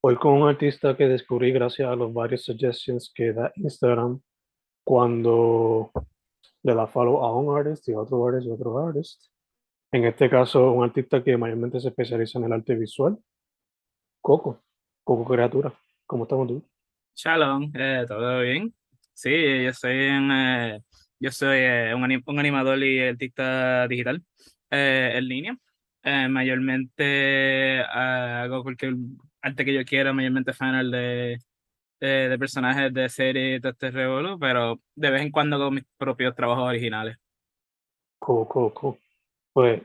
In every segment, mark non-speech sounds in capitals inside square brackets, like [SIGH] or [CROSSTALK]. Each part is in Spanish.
Hoy con un artista que descubrí gracias a los varios suggestions que da Instagram cuando le da follow a un artist y a otro artist y a otro artist. En este caso, un artista que mayormente se especializa en el arte visual. Coco, Coco Criatura. ¿Cómo estamos tú? Shalom, eh, ¿todo bien? Sí, yo soy eh, yo soy eh, un, anim- un animador y artista digital eh, en línea. Mayormente ah, hago cualquier arte que yo quiera, mayormente fanart de, de, de personajes de serie y todo este revolú, pero de vez en cuando hago mis propios trabajos originales. Cool, cool, cool. Pues,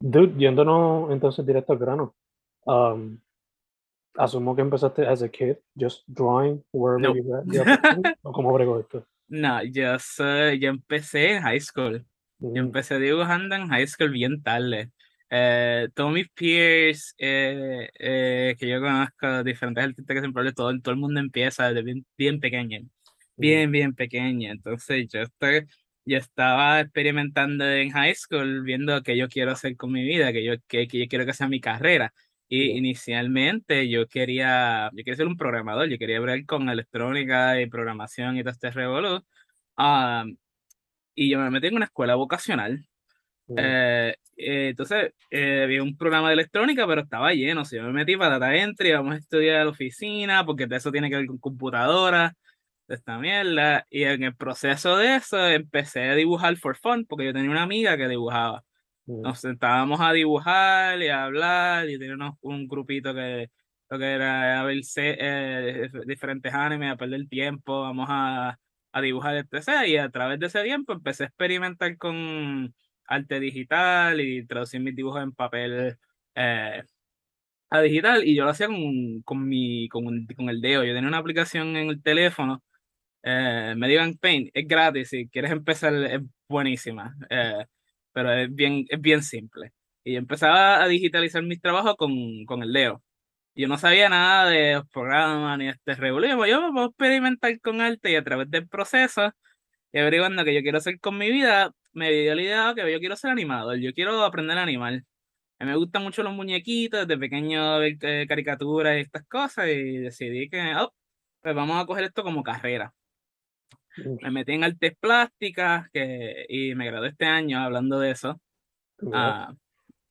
dude, yéndonos entonces directo al grano. Um, asumo que empezaste as a kid, just drawing wherever No. you [LAUGHS] opportunity, ¿O cómo bregó esto? No, yo, soy, yo empecé en high school. Yo Mm, empecé dibujando en high school bien tarde. Eh, todos mis peers eh, eh, que yo conozco, diferentes artistas que siempre hablo, todo, todo el mundo empieza desde bien, bien pequeño, mm, bien, bien pequeño. Entonces yo, estoy, yo estaba experimentando en high school, viendo qué yo quiero hacer con mi vida, que yo, que, que yo quiero que sea mi carrera. Y inicialmente yo quería, yo quería ser un programador, yo quería ver con electrónica y programación y todo este revolú. Ah, y yo me metí en una escuela vocacional. Eh, eh, entonces, eh, había un programa de electrónica, pero estaba lleno. Si yo me metí para data entry, vamos a estudiar la oficina, porque de eso tiene que ver con computadora, de esta mierda. Y en el proceso de eso, empecé a dibujar for fun, porque yo tenía una amiga que dibujaba. Nos sentábamos a dibujar y a hablar, y teníamos un grupito que lo que era a ver eh, dif- diferentes animes, a perder tiempo, vamos a, a dibujar, etc. Y a través de ese tiempo empecé a experimentar con arte digital y traducir mis dibujos en papel eh, a digital. Y yo lo hacía con, con, mi, con, con el dedo. Yo tenía una aplicación en el teléfono, eh, me digan Paint, es gratis, si quieres empezar es buenísima, eh, pero es bien, es bien simple. Y empezaba a digitalizar mis trabajos con, con el dedo. Yo no sabía nada de los programas ni este revolú. Yo me puedo experimentar con arte y a través del proceso y averiguando qué yo quiero hacer con mi vida, me dio la idea que yo quiero ser animador, yo quiero aprender a animar. A mí me gustan mucho los muñequitos, desde pequeño ver eh, caricaturas y estas cosas, y decidí que, oh, pues vamos a coger esto como carrera. Me metí en artes plásticas que, y me gradué este año hablando de eso. Ah,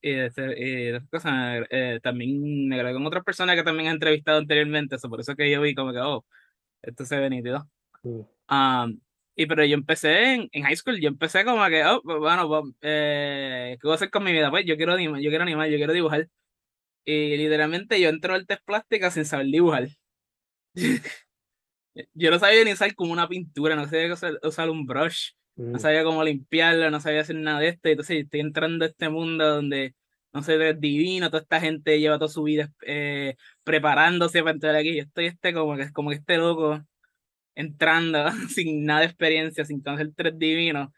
y y cosas, eh, también me gradué con otras personas que también he entrevistado anteriormente, eso, por eso que yo vi como que, oh, esto se ve nítido. Um, y pero yo empecé en, en high school, yo empecé como que, oh, pues, bueno, pues, eh, ¿qué voy a hacer con mi vida? Pues yo quiero animar, yo quiero animar, yo quiero dibujar. Y literalmente yo entro a artes plásticas sin saber dibujar. [LAUGHS] Yo no sabía ni usar como una pintura, no sabía usar, usar un brush, no mm, sabía cómo limpiarlo, no sabía hacer nada de esto. Entonces estoy entrando a este mundo donde, no sé, es divino, toda esta gente lleva toda su vida eh, preparándose para entrar aquí. Yo estoy este como que, como que este loco entrando [LAUGHS] sin nada de experiencia, sin conocer tres divinos.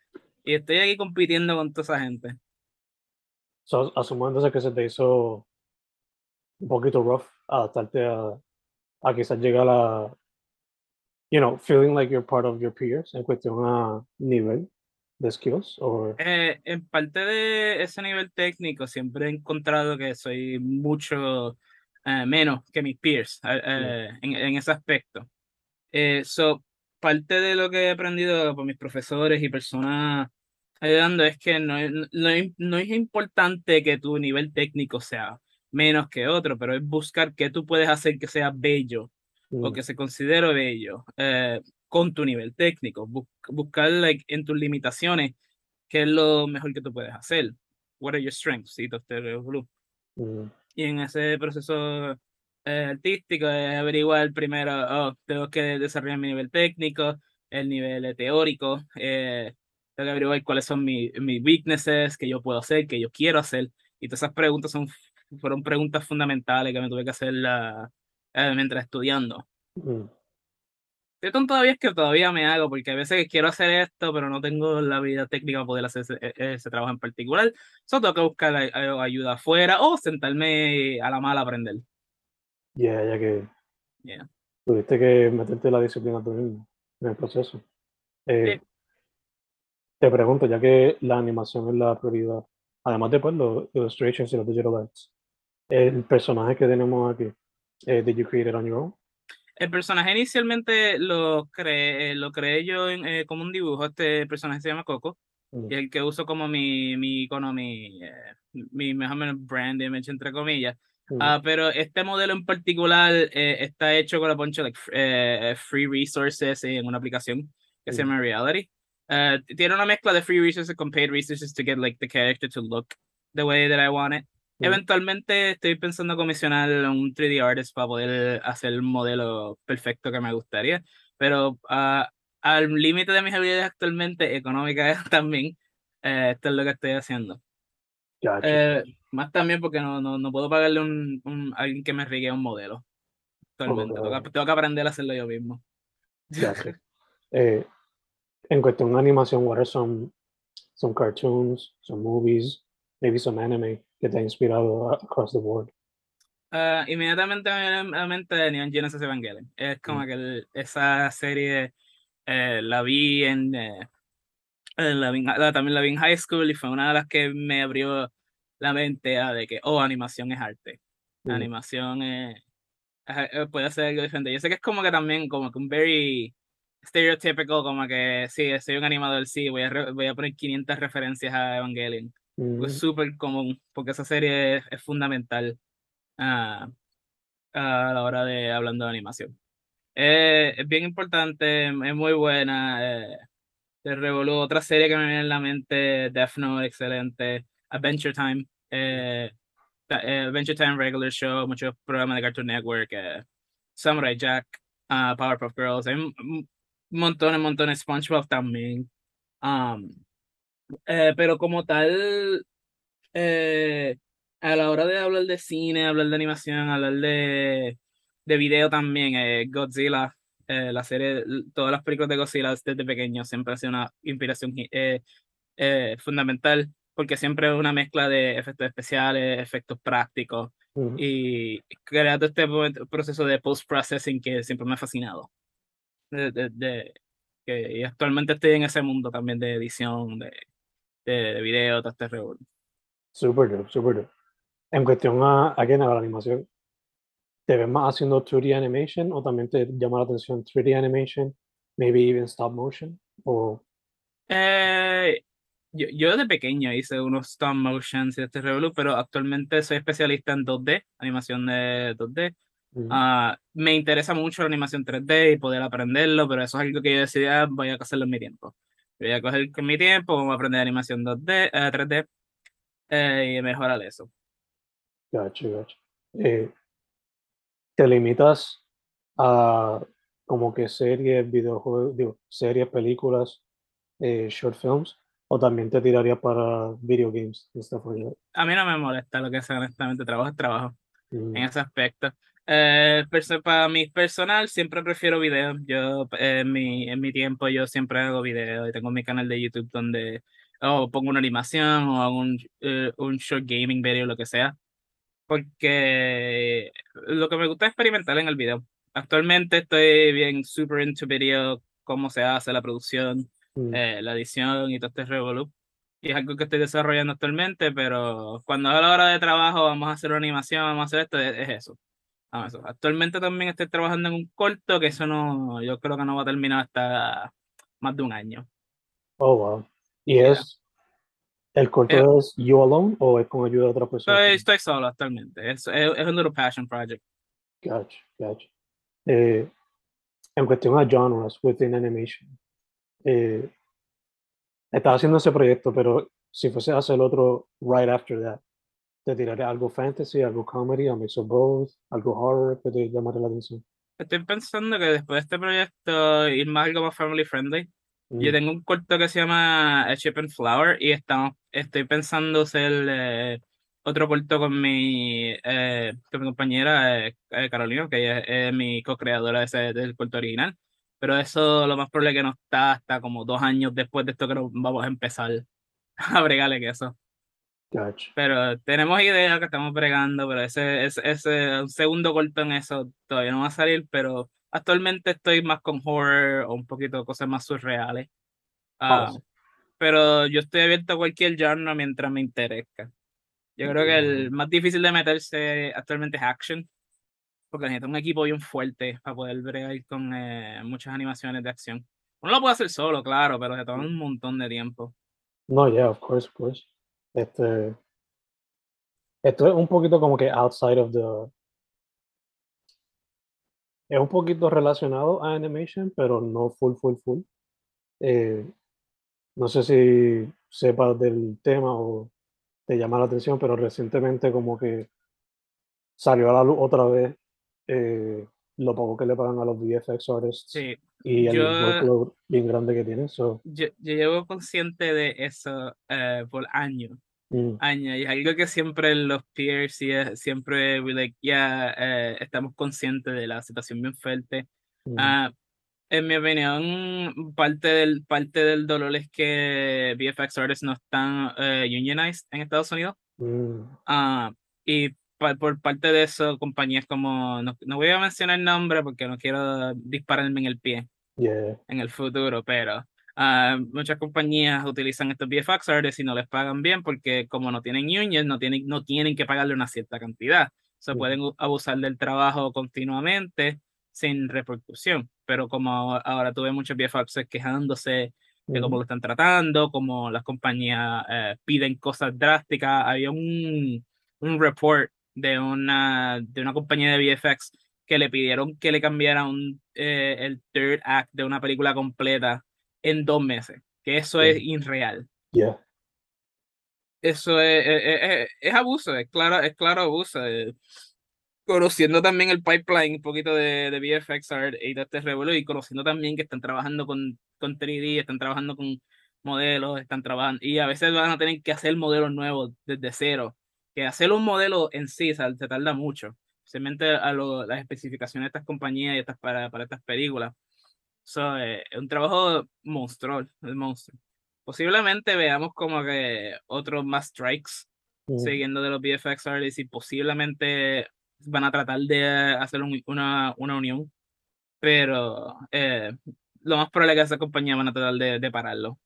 Y estoy aquí compitiendo con toda esa gente. So, asumo entonces que se te hizo un poquito rough adaptarte a, a quizás llegar a, you know, feeling like you're part of your peers en cuestión a nivel de skills? Or... Eh, en parte de ese nivel técnico siempre he encontrado que soy mucho eh, menos que mis peers eh, eh en, en, ese aspecto. Eh, so, parte de lo que he aprendido por mis profesores y personas ayudando es que no, no, no es importante que tu nivel técnico sea menos que otro, pero es buscar qué tú puedes hacer que sea bello o mm. que se considere bello eh, con tu nivel técnico. buscar like, en tus limitaciones qué es lo mejor que tú puedes hacer. What are your strengths? Y, mm. y en ese proceso eh, artístico es averiguar primero, oh, tengo que desarrollar mi nivel técnico, el nivel teórico, eh, tengo que averiguar cuáles son mis, mis weaknesses, que yo puedo hacer, que yo quiero hacer. Y todas esas preguntas son fueron preguntas fundamentales que me tuve que hacer eh, mientras estudiando. Mm. todavía es que todavía me hago, porque a veces quiero hacer esto, pero no tengo la vida técnica para poder hacer ese, trabajo en particular. Solo tengo que buscar ayuda afuera o sentarme a la mala a aprender. Ya, ya que tuviste que meterte la disciplina tú mismo en el proceso. Eh, te pregunto, ya que la animación es la prioridad, además de pues, los illustrations y los digital arts, el personaje que tenemos aquí, eh, did you create it on your own? El personaje inicialmente lo creé, lo creé yo eh, como un dibujo. Este personaje se llama Coco. Mm. Y el que uso como mi, mi icono, mi, eh, mi mejor menos brand image, entre comillas. Ah, pero este modelo en particular eh, está hecho con la poncha like, free resources en una aplicación que se llama Reality. tiene una mezcla de free resources con paid resources to get like the character to look the way that I want it. Eventualmente estoy pensando comisionar un 3D artist para poder hacer el modelo perfecto que me gustaría, pero uh, al límite de mis habilidades actualmente, económicas [LAUGHS] también, eh, esto es lo que estoy haciendo. Eh, más también porque no, no, no puedo pagarle un, un, a alguien que me rigue un modelo. Actualmente. tengo, que, aprender a hacerlo yo mismo. [LAUGHS] eh, en cuestión de animación, what are some, some cartoons, some movies, maybe some anime que te ha inspirado across the board? Uh, inmediatamente me la mente Neon Genesis Evangelion. Es como mm. que esa serie eh, la vi en, eh, la vi, también la vi en high school y fue una de las que me abrió la mente a de que, oh, animación es arte. Animación es, puede ser algo diferente. Yo sé que es como que también como que un very stereotypical, como que sí, soy un animador, sí, voy a, voy a poner 500 referencias a Evangelion es súper común, porque esa serie es, fundamental a, a, la hora de hablando de animación. Eh, es bien importante, es muy buena. Eh, te revolú otra serie que me viene en la mente, Death Note, excelente. Adventure Time, eh, eh Adventure Time Regular Show, muchos programas de Cartoon Network, eh, Samurai Jack, uh, Powerpuff Girls, hay montones, montones, SpongeBob también. Um, eh, pero como tal, eh, a la hora de hablar de cine, hablar de animación, hablar de, de video también, eh, Godzilla, la serie, todas las películas de Godzilla desde pequeño siempre ha sido una inspiración fundamental, porque siempre es una mezcla de efectos especiales, efectos prácticos, y creando este proceso de post-processing que siempre me ha fascinado. De, de, que, y actualmente estoy en ese mundo también de edición, de, de, video, todo este. Súper super súper En cuestión a, a, la animación, ¿te ves más haciendo 2D animation o también te llama la atención 3D animation, maybe even stop motion? O... Eh, yo, yo de pequeño hice unos stop motions y este revolú, pero actualmente soy especialista en 2D, animación de 2D. Ah, me interesa mucho la animación 3D y poder aprenderlo, pero eso es algo que yo decidí, ah, voy a hacerlo en mi tiempo. Voy a coger mi tiempo, vamos a aprender animación 2D, 3D eh, y mejorar eso. Gacho, gacho. Eh, ¿Te limitas a como que series, videojuegos, digo, series, películas, eh, short films? ¿O también te tiraría para video games? A mí no me molesta lo que sea, honestamente. Trabajo es trabajo en ese aspecto. Eh, para mi personal, siempre prefiero videos. Yo, en mi, en mi tiempo, yo siempre hago videos y tengo mi canal de YouTube donde pongo una animación o hago un, eh, un short gaming video, lo que sea. Porque lo que me gusta es experimentar en el video. actualmente estoy bien super into video, cómo se hace la producción, Mm. eh, la edición y todo este revolú. Y es algo que estoy desarrollando actualmente, pero cuando es la hora de trabajo, vamos a hacer una animación, vamos a hacer esto, es, es eso. Vamos. Actualmente también estoy trabajando en un corto que eso no, yo creo que no va a terminar hasta más de un año. Oh, wow. ¿Y es el corto Eh, es You Alone o es con ayuda de otra persona? Estoy, estoy solo actualmente. Es, es, es un little passion project. Gotcha, gotcha. Eh, en cuestión a genres within animation, eh, estaba haciendo ese proyecto, pero si fuese a hacer otro right after that, te tiraré algo fantasy, algo comedy, a mix of both, algo horror que te llamará la atención. Estoy pensando que después de este proyecto ir más algo más family friendly. Yo Mm, tengo un corto que se llama A Chip and Flower y estamos, estoy pensando hacer eh, otro corto con mi, eh, con mi compañera eh, eh, Carolina, que ella es, es mi co-creadora de ese, del corto original. Pero eso lo más probable que no está hasta como dos años después de esto que vamos a empezar [LAUGHS] a bregarle que eso. Gotcha. Pero tenemos ideas que estamos bregando, pero ese, ese, ese un segundo corto en eso todavía no va a salir, pero actualmente estoy más con horror o un poquito de cosas más surreales. Ah, Awesome. pero yo estoy abierto a cualquier genre mientras me interesa. Yo creo que el más difícil de meterse actualmente es action, porque necesita un equipo bien fuerte para poder bregar con eh, muchas animaciones de acción. Uno lo puede hacer solo, claro, pero se toma un montón de tiempo. No, yeah, of course, of course. Este, esto es un poquito como que outside of the... Es un poquito relacionado a animation, pero no full, full, full. Eh, no sé si sepas del tema o te llama la atención, pero recientemente como que salió a la luz otra vez eh, lo poco que le pagan a los VFX artists Sí, y el yo- bien grande que tienen. So, yo, yo llevo consciente de eso eh, por años, mm, años, y es algo que siempre los peers siempre we like, yeah, eh, estamos conscientes de la situación bien fuerte. mm, Ah, en mi opinión, parte del, parte del dolor es que VFX artists no están eh, unionized en Estados Unidos. mm, Ah, y pa- por parte de eso, compañías como, no, no voy a mencionar el nombre porque no quiero dispararme en el pie yeah, en el futuro, pero ah, muchas compañías utilizan estos VFX artists y no les pagan bien porque como no tienen unions, no tienen, no tienen que pagarle una cierta cantidad. Se Ujú. pueden abusar del trabajo continuamente sin repercusión. Pero como ahora, ahora tuve muchos VFX quejándose de cómo mm, lo están tratando, cómo las compañías eh, piden cosas drásticas. Había un, un report de una, de una compañía de VFX que le pidieron que le cambiara un, eh, el third act de una película completa en dos meses, que eso es irreal. yeah, Eso es, es, es- es abuso, es claro, es claro abuso. eh. Conociendo también el pipeline un poquito de, de VFX Art y de este revuelo, y conociendo también que están trabajando con, con 3D, están trabajando con modelos, están trabajando, y a veces van a tener que hacer modelos nuevos desde cero. Que hacer un modelo en sí se, se tarda mucho, especialmente a lo- las especificaciones de estas compañías y estas para, para estas películas. So, eh, es un trabajo monstruoso, el monstruo. Posiblemente veamos como que otros más strikes siguiendo de los VFX artists y posiblemente van a tratar de hacer un- una, una unión, pero eh, lo más probable es que esa compañía van a tratar de, de pararlo.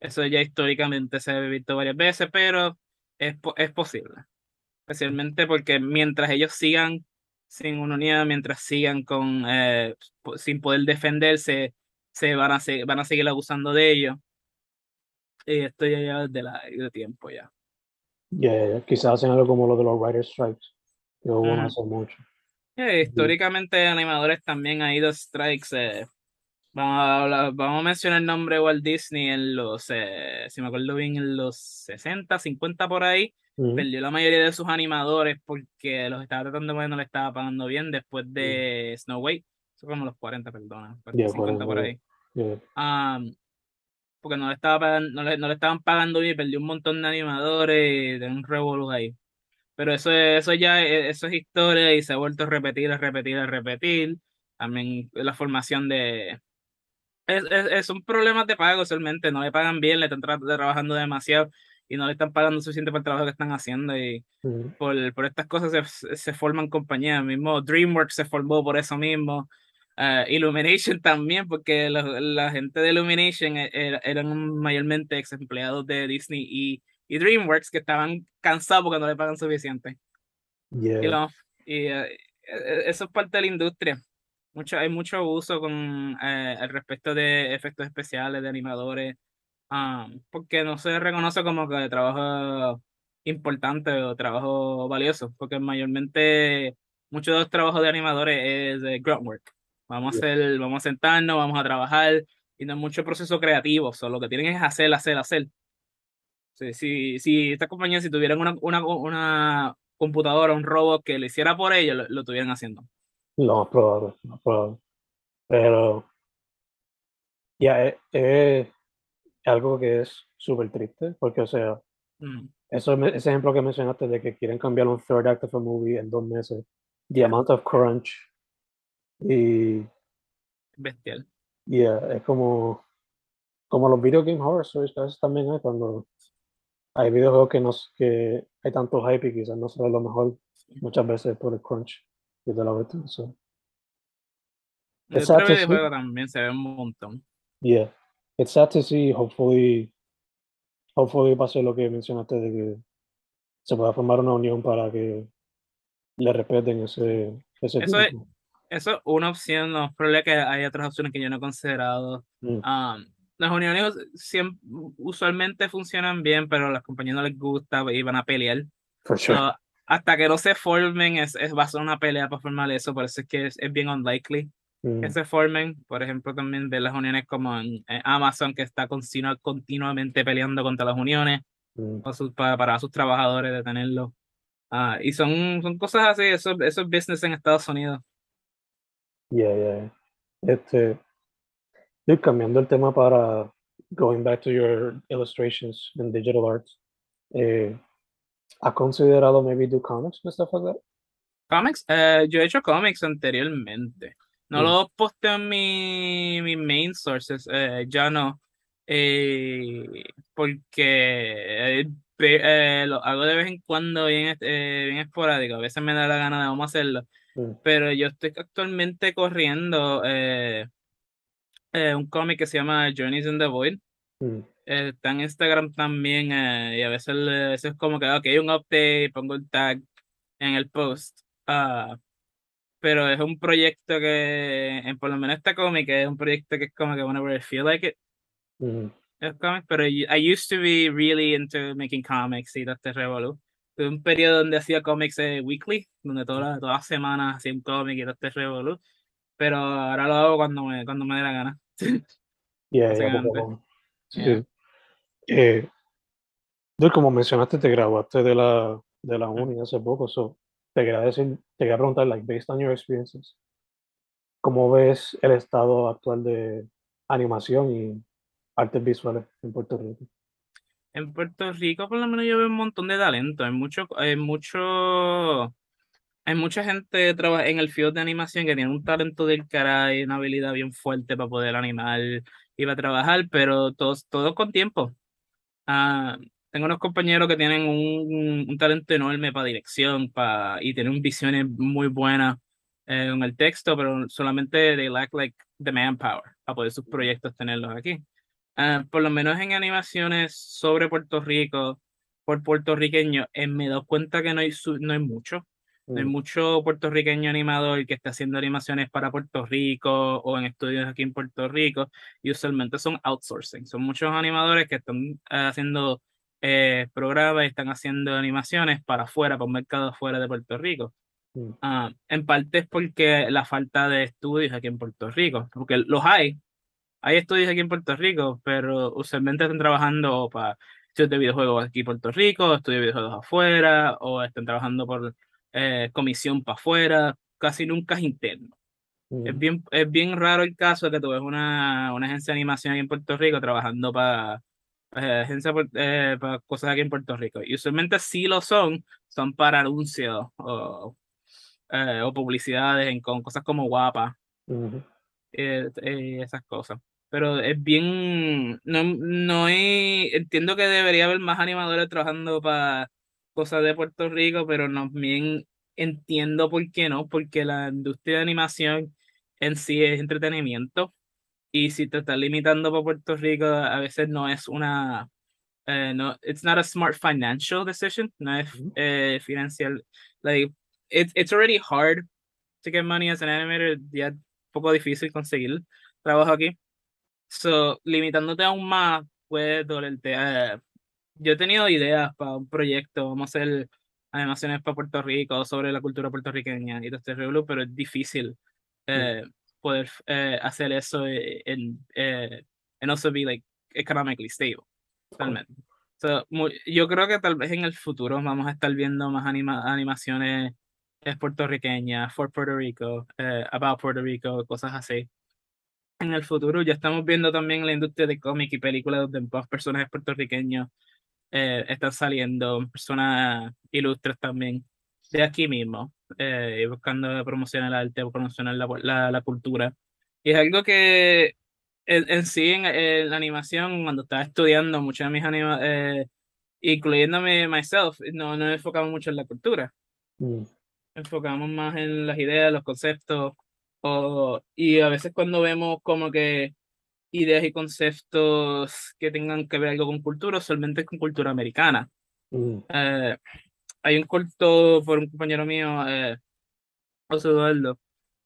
Eso ya históricamente se ha visto varias veces, pero es, es posible. Especialmente porque mientras ellos sigan sin una unidad, mientras sigan con eh, sin poder defenderse, se van a, se- van a seguir abusando de ellos. Y esto ya lleva desde la, de tiempo ya. yeah, yeah. Quizás hacen algo como lo de los writer strikes, que hubo no hace mucho. Históricamente animadores también ha ido strikes. eh, Vamos a, hablar- vamos a mencionar el nombre de Walt Disney en los, eh, si me acuerdo bien, en los 60, 50 por ahí. Mm, Perdió la mayoría de sus animadores porque los estaba tratando de no le estaba pagando bien después de Snow White. Eso como los 40, perdona, 40, Yeah, 50 por 40, ahí. yeah. Am, porque no le, estaba pagan- no, le, no le estaban pagando bien, perdió un montón de animadores y de un revolú ahí. Pero eso, es- eso ya es, eso es historia y se ha vuelto a repetir, a repetir, a repetir. También la formación de... Es, es- es- son problemas de pago solamente, no le pagan bien, le están tra- trabajando demasiado y no le están pagando suficiente por el trabajo que están haciendo y Ujú. por, por estas cosas se, se forman compañías. Mismo DreamWorks se formó por eso mismo. Ah, Illumination también, porque la, la gente de Illumination e- era- eran mayormente ex empleados de Disney y, y DreamWorks que estaban cansados porque no le pagan suficiente. Y, Yeah. lo- y, eh, eh, eso es parte de la industria. Mucho, hay mucho uso con eh, al respecto de efectos especiales, de animadores, ah, porque no se reconoce como que trabajo importante o trabajo valioso, porque mayormente muchos de los trabajos de animadores es de grunt work. Vamos a Yeah. hacer, vamos a sentarnos, vamos a trabajar, y no es mucho proceso creativo, solo lo que tienen es hacer, hacer, hacer. Sí, si, si esta compañía, si tuvieran una, una, una computadora, un robot que lo hiciera por ellos, lo, lo estuvieran haciendo. Más probable, más probable. Pero ya es, es algo que es súper triste, porque, o sea, Mm, eso, ese ejemplo que mencionaste de que quieren cambiar un third act of a movie en dos meses, the amount of crunch, y bestial. yeah, es como, como los video game horror stories que a veces también hay cuando hay videojuegos que, no, que hay tanto hype y quizás no se ve lo mejor muchas veces por el crunch y de la verdad. So, El It's sad otro to see. videojuego también se ve un montón. yeah, it's sad to see. Hopefully, hopefully pase lo que mencionaste de que se pueda formar una unión para que le respeten ese, ese Eso es-. Eso es una opción, no es probable que hay otras opciones que yo no he considerado. Mm, Um, las uniones siem- usualmente funcionan bien, pero a las compañías no les gusta y van a pelear. for sure. So, hasta que no se formen, es, es, va a ser una pelea para formar eso, por eso es que es, es bien unlikely Mm, que se formen. Por ejemplo, también de las uniones como en, en Amazon, que está continua- continuamente peleando contra las uniones mm, para sus, para, para sus trabajadores, detenerlos. Ah, y son, son cosas así, eso, eso es business en Estados Unidos. yeah, yeah. Este, cambiando el tema para going back to your illustrations and digital arts, eh, ¿has considerado maybe do comics and stuff like that? Comics, eh, yo he hecho cómics anteriormente. No Mm. los posteo en mi, mi main sources, eh, ya no. eh, porque eh, lo hago de vez en cuando, bien, bien esporádico. A veces me da la gana de vamos a hacerlo. Pero yo estoy actualmente corriendo un cómic que se llama Journeys in the Void. está en Instagram también y a veces, a veces es como que, ok, un update, pongo el tag en el post. Ah, pero es un proyecto que, en, por lo menos este cómic, es un proyecto que es como que whenever I feel like it, mm, es cómic, pero I used to be really into making comics y todo este revolú. Tuve un periodo donde hacía cómics eh, weekly, donde todas las todas las semanas hacía un cómic y todo este revolú, pero ahora lo hago cuando me, cuando me dé la gana. [LAUGHS] yeah, yeah. Sí. Yeah. Eh, como mencionaste, te graduaste de la, de la uni hace poco, so, te quería decir, te quería preguntar, like, based on your experiences, ¿cómo ves el estado actual de animación y artes visuales en Puerto Rico? En Puerto Rico, por lo menos, yo veo un montón de talento. Hay mucho, hay mucho, hay mucha gente en el field de animación que tiene un talento del cara y una habilidad bien fuerte para poder animar y para trabajar, pero todos, todos con tiempo. Ah, tengo unos compañeros que tienen un, un talento enorme para dirección para, y tienen visiones muy buenas eh, en el texto, pero solamente they lack like the manpower para poder sus proyectos tenerlos aquí. Ah, por lo menos en animaciones sobre Puerto Rico, por puertorriqueño, eh, me dado cuenta que no hay, su- no hay mucho. No hay Mm, mucho puertorriqueño animador que esté haciendo animaciones para Puerto Rico o en estudios aquí en Puerto Rico y usualmente son outsourcing. Son muchos animadores que están eh, haciendo eh, programas y están haciendo animaciones para afuera, para un mercado afuera de Puerto Rico. Ah, en parte es porque la falta de estudios aquí en Puerto Rico, porque los hay, hay estudios aquí en Puerto Rico, pero usualmente están trabajando para estudios de videojuegos aquí en Puerto Rico, estudios de videojuegos afuera, o están trabajando por eh, comisión para afuera, casi nunca es interno. Es mm, bien, es bien raro el caso de que tú ves una, una agencia de animación aquí en Puerto Rico trabajando para agencia por- eh, para cosas aquí en Puerto Rico. Y usualmente sí lo son, son para anuncios o, eh, o publicidades en, con cosas como guapa, eh, eh, esas cosas. pero es bien, no, no hay, entiendo que debería haber más animadores trabajando para cosas de Puerto Rico, pero no bien entiendo por qué no, porque la industria de animación en sí es entretenimiento y si te estás limitando para Puerto Rico, a veces no es una, uh, no, it's not a smart financial decision, no es uh, financial, like, it, it's already hard to get money as an animator, ya es un poco difícil conseguir trabajo aquí. So, limitándote aún más, puede dolerte. Uh, yo he tenido ideas para un proyecto, vamos a hacer animaciones para Puerto Rico sobre la cultura puertorriqueña y todo este pero es difícil eh, poder eh, hacer eso en eh, and also be like economically stable realmente. So, yo creo que tal vez en el futuro vamos a estar viendo más anima animaciones puertorriqueñas for Puerto Rico, about Puerto Rico, cosas así. En el futuro ya estamos viendo también la industria de cómic y películas donde más personajes puertorriqueños eh, están saliendo, personas ilustres también de aquí mismo, eh, buscando promocionar el arte, promocionar la, la, la cultura. Y es algo que en, sí, en, la animación, cuando estaba estudiando, muchos de mis anima eh, incluyéndome myself, no, no enfocamos mucho en la cultura. Mm. Enfocamos más en las ideas, los conceptos, o, y a veces cuando vemos como que ideas y conceptos que tengan que ver algo con cultura, solamente con cultura americana. Mm. Eh, hay un corto por un compañero mío, eh, José Eduardo,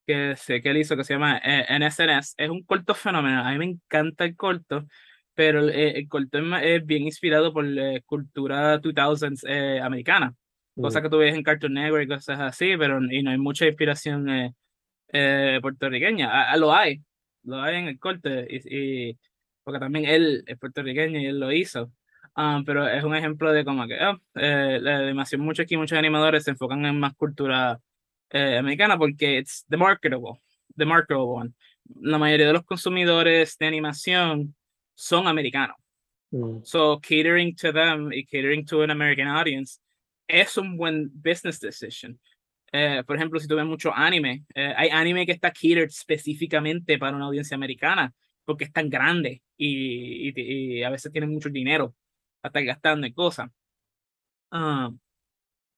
que sé que él hizo, que se llama NSNS. Eh, es un corto fenomenal. A mí me encanta el corto, pero el, corto es, bien inspirado por la cultura 2000s americana. Cosas mm. que tú ves en Cartoon Network y cosas así, pero y no hay mucha inspiración puertorriqueña. A, lo hay, lo hay en el corte, y, porque también él es puertorriqueño y él lo hizo. Um, pero es un ejemplo de como que oh, eh, la animación, muchos aquí, muchos animadores se enfocan en más cultura eh, americana porque es the marketable, the marketable one. La mayoría de los consumidores de animación son americanos. Mm. So catering to them y catering to an American audience es un buen business decision. Eh, por ejemplo, si tú ves mucho anime, eh, hay anime que está catered específicamente para una audiencia americana porque es tan grande y, y, a veces tienen mucho dinero hasta gastando en cosas. Uh,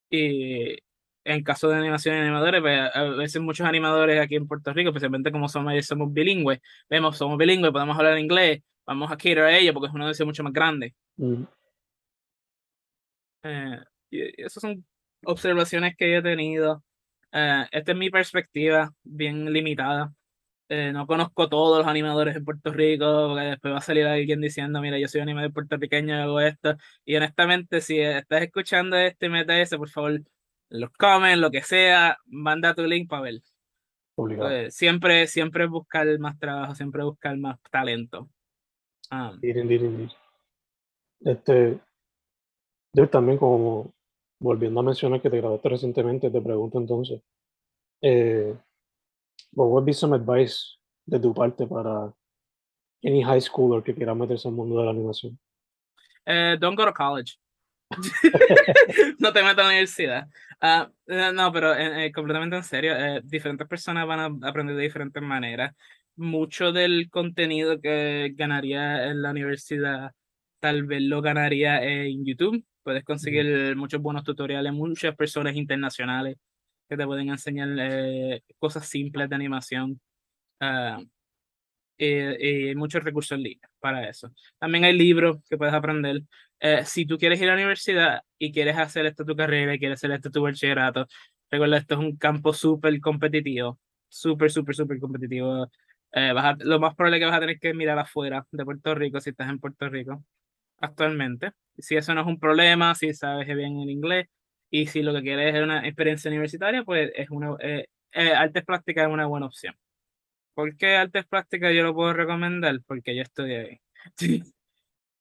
y en caso de animación y animadores, pues, a veces muchos animadores aquí en Puerto Rico, especialmente como somos, somos bilingües, vemos, somos bilingües, podemos hablar inglés, vamos a cater a ellos porque es una audiencia mucho más grande. Mm. Eh, y esas son observaciones que yo he tenido. Eh, esta es mi perspectiva, bien limitada. Eh, no conozco todos los animadores en Puerto Rico, porque después va a salir alguien diciendo, mira, yo soy animador puertorriqueño y hago esto. Y honestamente, si estás escuchando este MTS, por favor, los comen, lo que sea, manda tu link para ver. Pues, siempre, siempre buscar más trabajo, siempre buscar más talento. Um, este, yo también como volviendo a mencionar que te graduaste recientemente, te pregunto entonces, eh, what would be some advice de tu parte para any high schooler que quiera meterse al mundo de la animación? Eh, don't go to college. [LAUGHS] no te metas a la universidad. Uh, no, pero eh, completamente en serio, diferentes personas van a aprender de diferentes maneras. Mucho del contenido que ganaría en la universidad, tal vez lo ganaría en YouTube Puedes conseguir muchos buenos tutoriales, muchas personas internacionales que te pueden enseñar eh, cosas simples de animación. Uh, y, muchos recursos en línea para eso. También hay libros que puedes aprender. Eh, si tú quieres ir a la universidad y quieres hacer esto tu carrera y quieres hacer esto tu bachillerato, recuerda, esto es un campo súper competitivo, súper, súper, súper competitivo. Eh, lo más probable que vas a tener que mirar afuera de Puerto Rico si estás en Puerto Rico actualmente. Si eso no es un problema, si sabes bien el inglés y si lo que quieres es una experiencia universitaria, pues es una, eh, eh, artes plásticas es una buena opción. ¿Por qué artes plásticas yo lo puedo recomendar? Porque yo estudié ahí. [LAUGHS]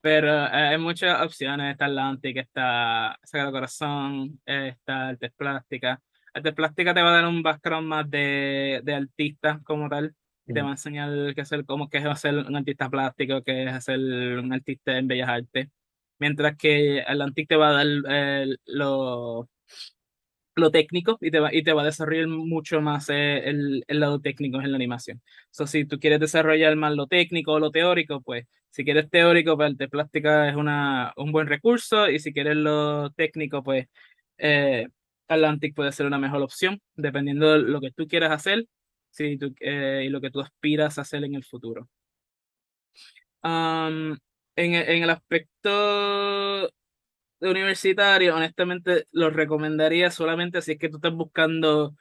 Pero eh, hay muchas opciones, está Atlantic, está Sagrado Corazón, está artes plásticas. Artes plásticas te va a dar un background más de, de artista como tal y te va a enseñar qué hacer, cómo que es hacer un artista plástico, qué es hacer un artista en bellas artes. Mientras que Atlantic te va a dar los lo técnico y te va, y te va a desarrollar mucho más eh, el, el, lado técnico en la animación. So, si tú quieres desarrollar más lo técnico o lo teórico, pues si quieres teórico, pues arte plástica es una, un buen recurso y si quieres lo técnico, pues eh, Atlantic puede ser una mejor opción, dependiendo de lo que tú quieras hacer si tú, eh, y lo que tú aspiras a hacer en el futuro. Um, en, en el aspecto universitario, honestamente lo recomendaría solamente si es que tú estás buscando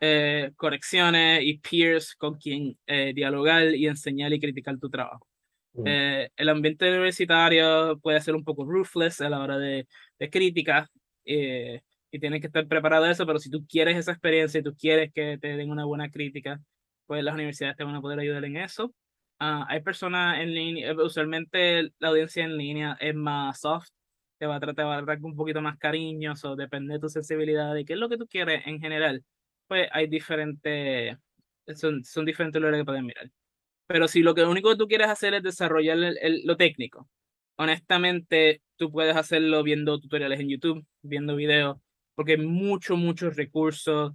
eh, correcciones y peers con quien eh, dialogar y enseñar y criticar tu trabajo. Mm. Eh, el ambiente universitario puede ser un poco ruthless a la hora de, de crítica y tienes que estar preparado a eso, pero si tú quieres esa experiencia y tú quieres que te den una buena crítica, pues las universidades te van a poder ayudar en eso. Ah, hay personas en línea, usualmente la audiencia en línea es más soft, te va a tratar, va a tratar con un poquito más cariñoso, depende de tu sensibilidad, de qué es lo que tú quieres en general. Pues hay diferentes, son, son diferentes lugares que pueden mirar. Pero si lo que lo único que tú quieres hacer es desarrollar el, lo técnico, honestamente, tú puedes hacerlo viendo tutoriales en YouTube, viendo videos, porque hay muchos, muchos recursos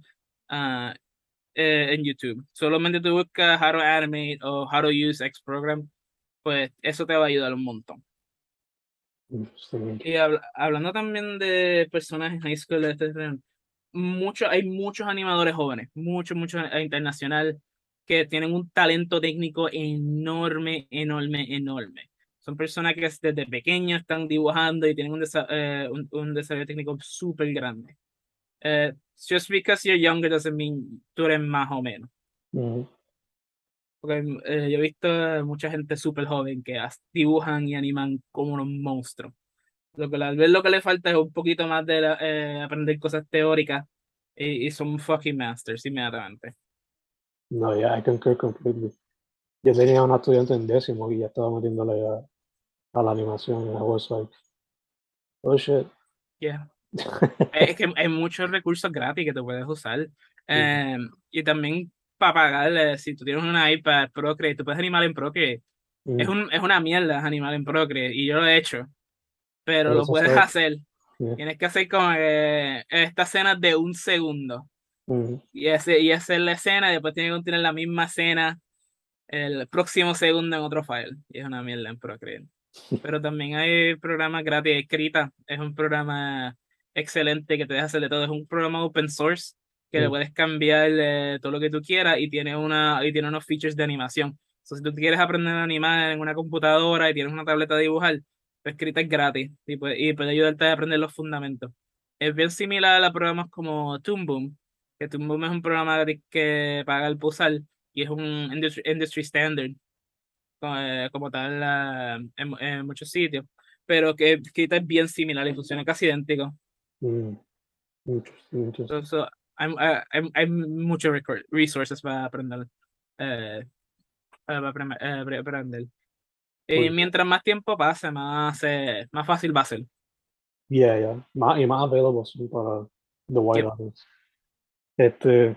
uh, eh, en YouTube. Solamente tú buscas how to animate o how to use X program, pues eso te va a ayudar un montón. Y hablando también de personas en high school, este, mucho, hay muchos animadores jóvenes, muchos, muchos eh, internacional, que tienen un talento técnico enorme, enorme, enorme. Son personas que desde pequeños están dibujando y tienen un, eh, un, desarrollo técnico súper grande. Uh, just because you're younger doesn't mean tú eres más o menos. Porque eh, yo he visto mucha gente súper joven que dibujan y animan como unos monstruos. Lo que tal vez lo que le falta es un poquito más de eh, aprender cosas teóricas y, y, son fucking masters inmediatamente. No, ya, I concur completely. Yo tenía una estudiante en décimo y ya estaba metiéndole a, a la animación y I was like, oh shit. Yeah. Es [LAUGHS] que hay muchos recursos gratis que te puedes usar. Eh, y también para pagarle, si tú tienes una iPad Procreate, tú puedes animar en Procreate. Es, un, es una mierda animar en Procreate y yo lo he hecho, pero lo puedes hacer. Tienes que hacer como esta escena de un segundo y, ese, y hacer la escena y después tienes que tener la misma escena el próximo segundo en otro file. Y es una mierda en Procreate. [LAUGHS] Pero también hay programas gratis. Escrita es un programa excelente que te deja hacerle todo. Es un programa open source que le puedes cambiar eh, todo lo que tú quieras y tiene, una, y tiene unos features de animación. si tú quieres aprender a animar en una computadora y tienes una tableta de dibujar, pues escrita es gratis y puede, y puede ayudarte a aprender los fundamentos. Es bien similar a programas como Toon Boom, que Toon Boom es un programa que paga el PUSAL y es un industry, standard eh, como, tal en, muchos sitios, pero que escrita es bien similar y funciona casi idéntico. Mm, muchos, muchos. So, hay, hay, hay, muchos resources para aprender. Eh, para aprender. Y mientras más tiempo pase, más, eh, más fácil va a ser. Yeah, yeah. Más, y más available para the wide audience. Este,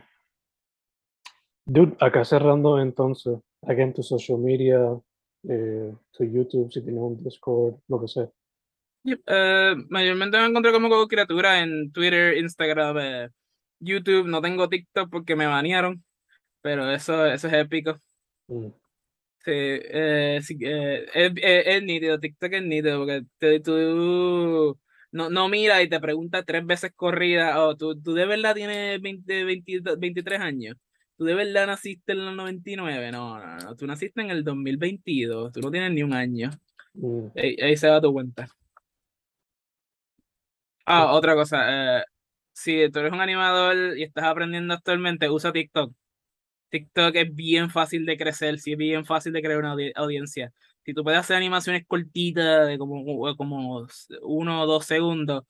dude, acá cerrando entonces, again tu social media, eh, tu YouTube, si tienes un Discord, lo que sea. Uh, mayormente me encontré como criatura en Twitter, Instagram, eh, YouTube. No tengo TikTok porque me banearon, pero eso, eso es épico. Mm. Sí, eh, sí es, es, es, nítido, TikTok es nítido porque te, tú no, no mira y te pregunta tres veces corrida, oh, ¿tú, tú de verdad tienes 20, 23 años. ¿Tú de verdad naciste en el 99? No, no, no, tú naciste en el 2022, tú no tienes ni un año. Mm. ahí se da tu cuenta. Ah, otra cosa. Eh, si tú eres un animador y estás aprendiendo actualmente, usa TikTok. TikTok es bien fácil de crecer, sí es bien fácil de crear una audiencia. Si tú puedes hacer animaciones cortitas de como, como uno o dos segundos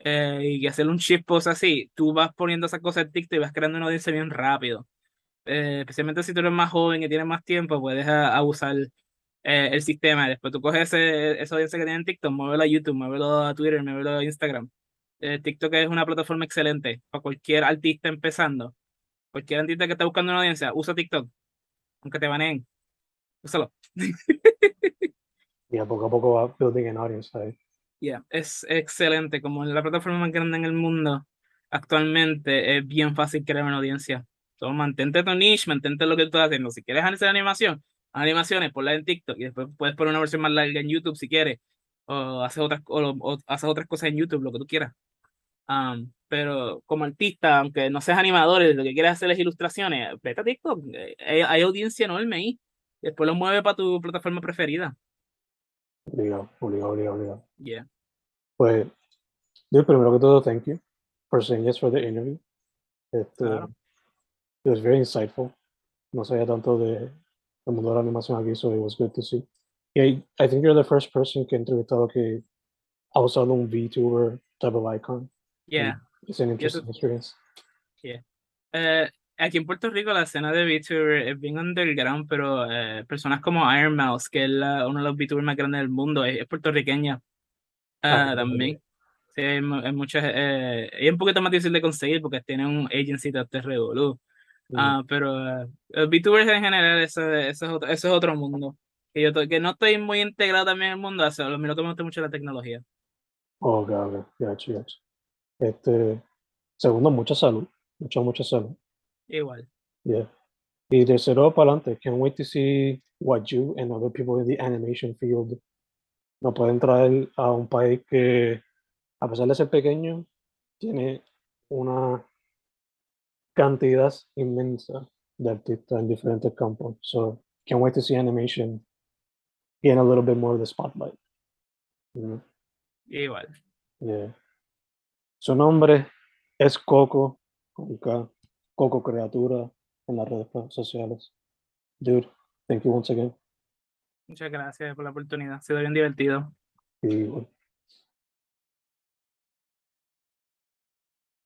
eh, y hacer un chip post así, tú vas poniendo esas cosas en TikTok y vas creando una audiencia bien rápido. Eh, especialmente si tú eres más joven y tienes más tiempo, puedes usar eh, el sistema. Después tú coges ese, esa audiencia que tiene en TikTok, muévelo a YouTube, muévelo a Twitter, muévelo a Instagram. Eh, TikTok es una plataforma excelente para cualquier artista empezando. Cualquier artista que esté buscando una audiencia, usa TikTok. Aunque te baneen. Úsalo. y a poco a poco va building an audience Yeah, es excelente. Como la plataforma más grande en el mundo, actualmente es bien fácil crear una audiencia. Entonces, mantente tu niche, mantente lo que tú estás haciendo. Si quieres hacer animación, animaciones, ponla en TikTok y después puedes poner una versión más larga en YouTube si quieres. O haces otras, o, haces otras cosas en YouTube, lo que tú quieras. Um, pero como artista, aunque no seas animador, lo que quieres hacer es ilustraciones, vete a TikTok. Hay, hay audiencia enorme ahí. Después lo mueve para tu plataforma preferida. Obligado, obligado, obligado, obligado. Yeah. Pues, yo primero que todo, thank you for saying yes for the interview. Este, Claro. It was very insightful. No sabía tanto de, del mundo de la animación aquí, so it was good to see. Y I, I think you're the first person que he entrevistado que ha usado un VTuber type of icon. Yeah. It's an eso- interesting experience. Eh, aquí en Puerto Rico la escena de VTuber es bien underground, pero eh, personas como Iron Mouse, que es la- uno de los VTubers más grandes del mundo, es, es puertorriqueña ok. también. Sí, hay, mu- hay muchas, eh, es un poquito más difícil de conseguir porque tiene un agency de este revolú. Ah, pero eh, los VTubers en general, eso, eso es otro, eso es otro mundo. Que yo to- que no estoy muy integrado también en el mundo, mí lo me gusta mucho es la tecnología. Oh, ok, ok. Gotcha, gotcha. Este, segundo, mucha salud. Mucha, mucha salud. Igual. Yeah. Y tercero, para adelante. Can't wait to see what you and other people in the animation field nos pueden traer a un país que, a pesar de ser pequeño, tiene una cantidad inmensa de artistas en diferentes campos. So, can't wait to see animation gain a little bit more of the spotlight. you know? Igual. Yeah. Su nombre es Coco, con K, Coco Creatura en las redes sociales. Dude, thank you once again. Muchas gracias por la oportunidad. Ha sido bien divertido. Bueno,